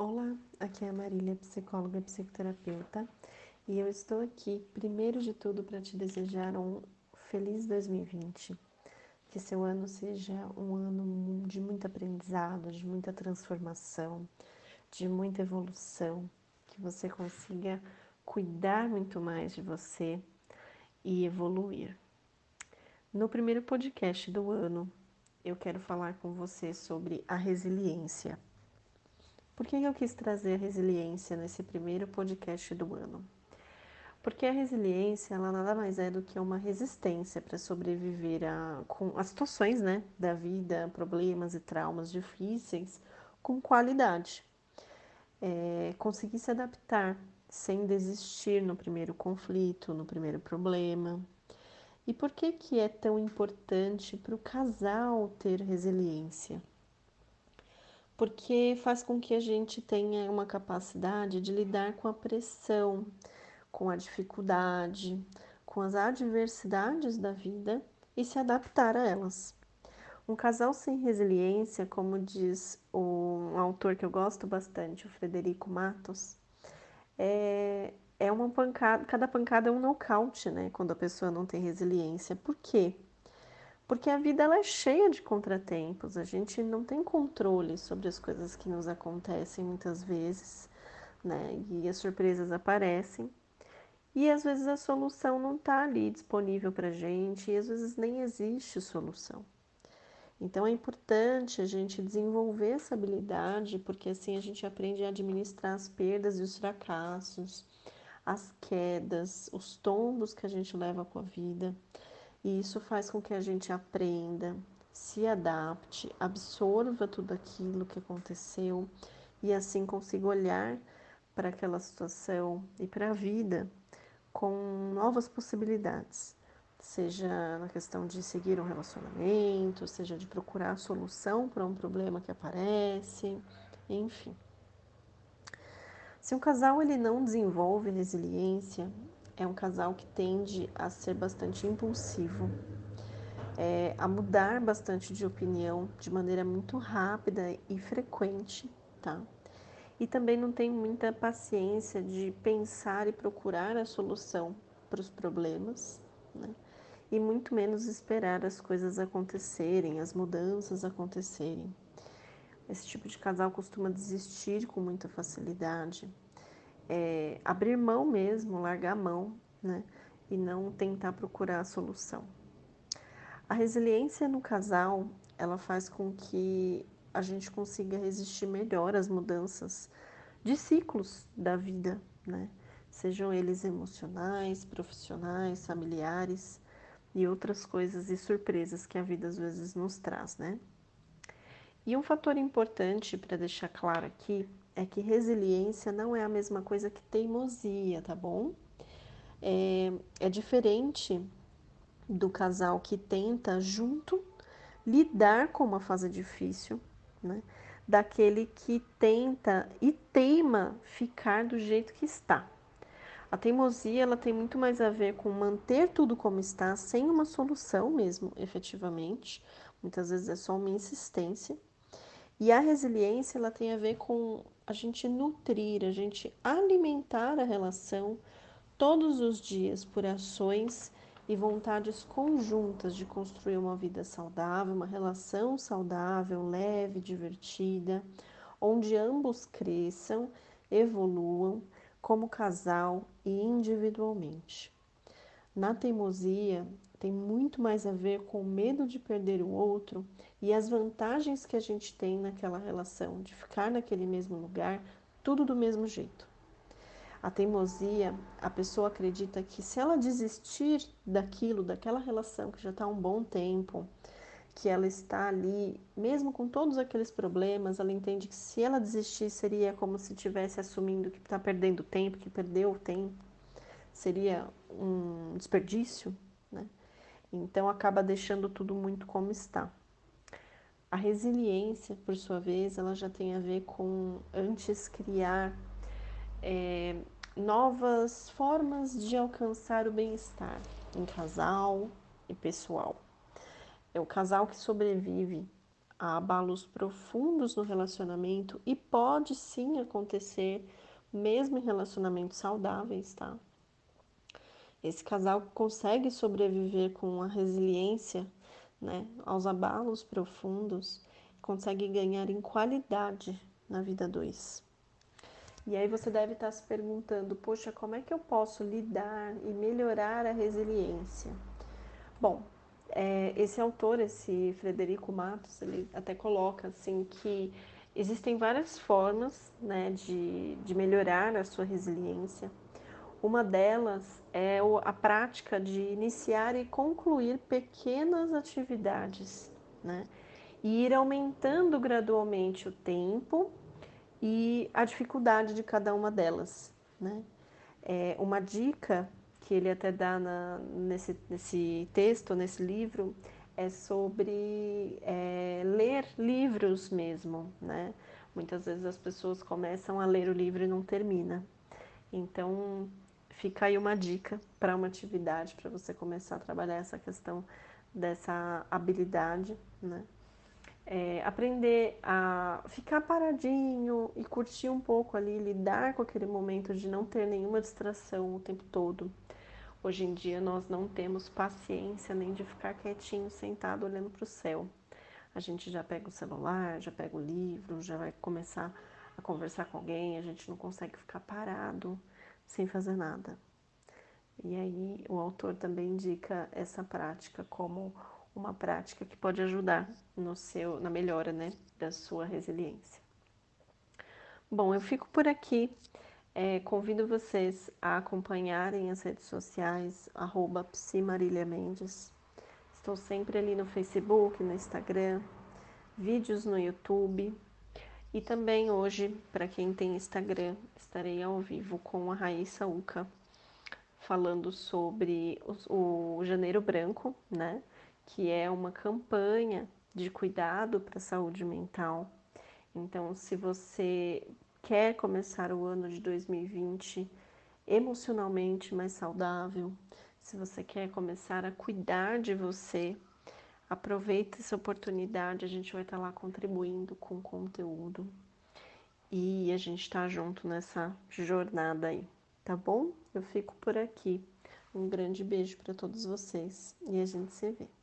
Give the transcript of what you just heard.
Olá, aqui é a Marília, psicóloga e psicoterapeuta, e eu estou aqui, primeiro de tudo, para te desejar um feliz 2020. Que seu ano seja um ano de muito aprendizado, de muita transformação, de muita evolução, que você consiga cuidar muito mais de você e evoluir. No primeiro podcast do ano, eu quero falar com você sobre a resiliência. Por que eu quis trazer a resiliência nesse primeiro podcast do ano? Porque a resiliência, ela nada mais é do que uma resistência para sobreviver a, com as situações né, da vida, problemas e traumas difíceis com qualidade. É, conseguir se adaptar sem desistir no primeiro conflito, no primeiro problema. E por que, que é tão importante para o casal ter resiliência? Porque faz com que a gente tenha uma capacidade de lidar com a pressão, com a dificuldade, com as adversidades da vida e se adaptar a elas. Um casal sem resiliência, como diz um autor que eu gosto bastante, o Frederico Matos, é, é uma pancada, cada pancada é um nocaute, né? Quando a pessoa não tem resiliência. Por quê? Porque a vida ela é cheia de contratempos, a gente não tem controle sobre as coisas que nos acontecem muitas vezes, né? E as surpresas aparecem. E às vezes a solução não está ali disponível para a gente, e às vezes nem existe solução. Então é importante a gente desenvolver essa habilidade, porque assim a gente aprende a administrar as perdas e os fracassos, as quedas, os tombos que a gente leva com a vida. E isso faz com que a gente aprenda, se adapte, absorva tudo aquilo que aconteceu e assim consiga olhar para aquela situação e para a vida com novas possibilidades, seja na questão de seguir um relacionamento, seja de procurar solução para um problema que aparece, enfim. Se um casal ele não desenvolve resiliência, é um casal que tende a ser bastante impulsivo, é, a mudar bastante de opinião de maneira muito rápida e frequente, tá? E também não tem muita paciência de pensar e procurar a solução para os problemas, né? E muito menos esperar as coisas acontecerem, as mudanças acontecerem. Esse tipo de casal costuma desistir com muita facilidade, é, abrir mão mesmo, largar a mão, né? E não tentar procurar a solução. A resiliência no casal, ela faz com que a gente consiga resistir melhor às mudanças de ciclos da vida, né? Sejam eles emocionais, profissionais, familiares e outras coisas e surpresas que a vida às vezes nos traz, né? E um fator importante para deixar claro aqui é que resiliência não é a mesma coisa que teimosia, tá bom? É, é diferente do casal que tenta junto lidar com uma fase difícil, né? Daquele que tenta e teima ficar do jeito que está. A teimosia ela tem muito mais a ver com manter tudo como está, sem uma solução mesmo, efetivamente. Muitas vezes é só uma insistência. E a resiliência ela tem a ver com a gente nutrir, a gente alimentar a relação todos os dias por ações e vontades conjuntas de construir uma vida saudável, uma relação saudável, leve, divertida, onde ambos cresçam, evoluam como casal e individualmente. Na teimosia, tem muito mais a ver com o medo de perder o outro e as vantagens que a gente tem naquela relação, de ficar naquele mesmo lugar, tudo do mesmo jeito. A teimosia, a pessoa acredita que se ela desistir daquilo, daquela relação que já está há um bom tempo, que ela está ali, mesmo com todos aqueles problemas, ela entende que se ela desistir seria como se estivesse assumindo que está perdendo tempo, que perdeu o tempo, seria um desperdício, né? Então acaba deixando tudo muito como está. A resiliência, por sua vez, ela já tem a ver com antes criar é, novas formas de alcançar o bem-estar em casal e pessoal. É o casal que sobrevive a abalos profundos no relacionamento e pode sim acontecer mesmo em relacionamentos saudáveis, tá? Esse casal consegue sobreviver com a resiliência, né, aos abalos profundos, consegue ganhar em qualidade na vida dois. E aí você deve estar se perguntando, poxa, como é que eu posso lidar e melhorar a resiliência? Bom, é, esse autor, esse Frederico Matos, ele até coloca assim que existem várias formas né, de, de melhorar a sua resiliência. Uma delas é a prática de iniciar e concluir pequenas atividades, né? E ir aumentando gradualmente o tempo e a dificuldade de cada uma delas, né? É, uma dica que ele até dá na, nesse, nesse texto, nesse livro, é sobre é, ler livros mesmo, né? Muitas vezes as pessoas começam a ler o livro e não termina. Então, fica aí uma dica para uma atividade para você começar a trabalhar essa questão dessa habilidade, né? É, aprender a ficar paradinho e curtir um pouco ali, lidar com aquele momento de não ter nenhuma distração o tempo todo. Hoje em dia nós não temos paciência nem de ficar quietinho, sentado olhando para o céu. A gente já pega o celular, já pega o livro, já vai começar a conversar com alguém, a gente não consegue ficar parado sem fazer nada. E aí o autor também indica essa prática como uma prática que pode ajudar no seu, na melhora né, da sua resiliência. Bom, eu fico por aqui. É, convido vocês a acompanharem as redes sociais, arroba Mendes. Estou sempre ali no Facebook, no Instagram, vídeos no YouTube. E também hoje, para quem tem Instagram, estarei ao vivo com a Raíssa Uca, falando sobre o, o Janeiro Branco, né? Que é uma campanha de cuidado para a saúde mental. Então, se você quer começar o ano de 2020 emocionalmente mais saudável, se você quer começar a cuidar de você, aproveita essa oportunidade, a gente vai estar lá contribuindo com conteúdo e a gente está junto nessa jornada aí, tá bom? Eu fico por aqui. Um grande beijo para todos vocês e a gente se vê.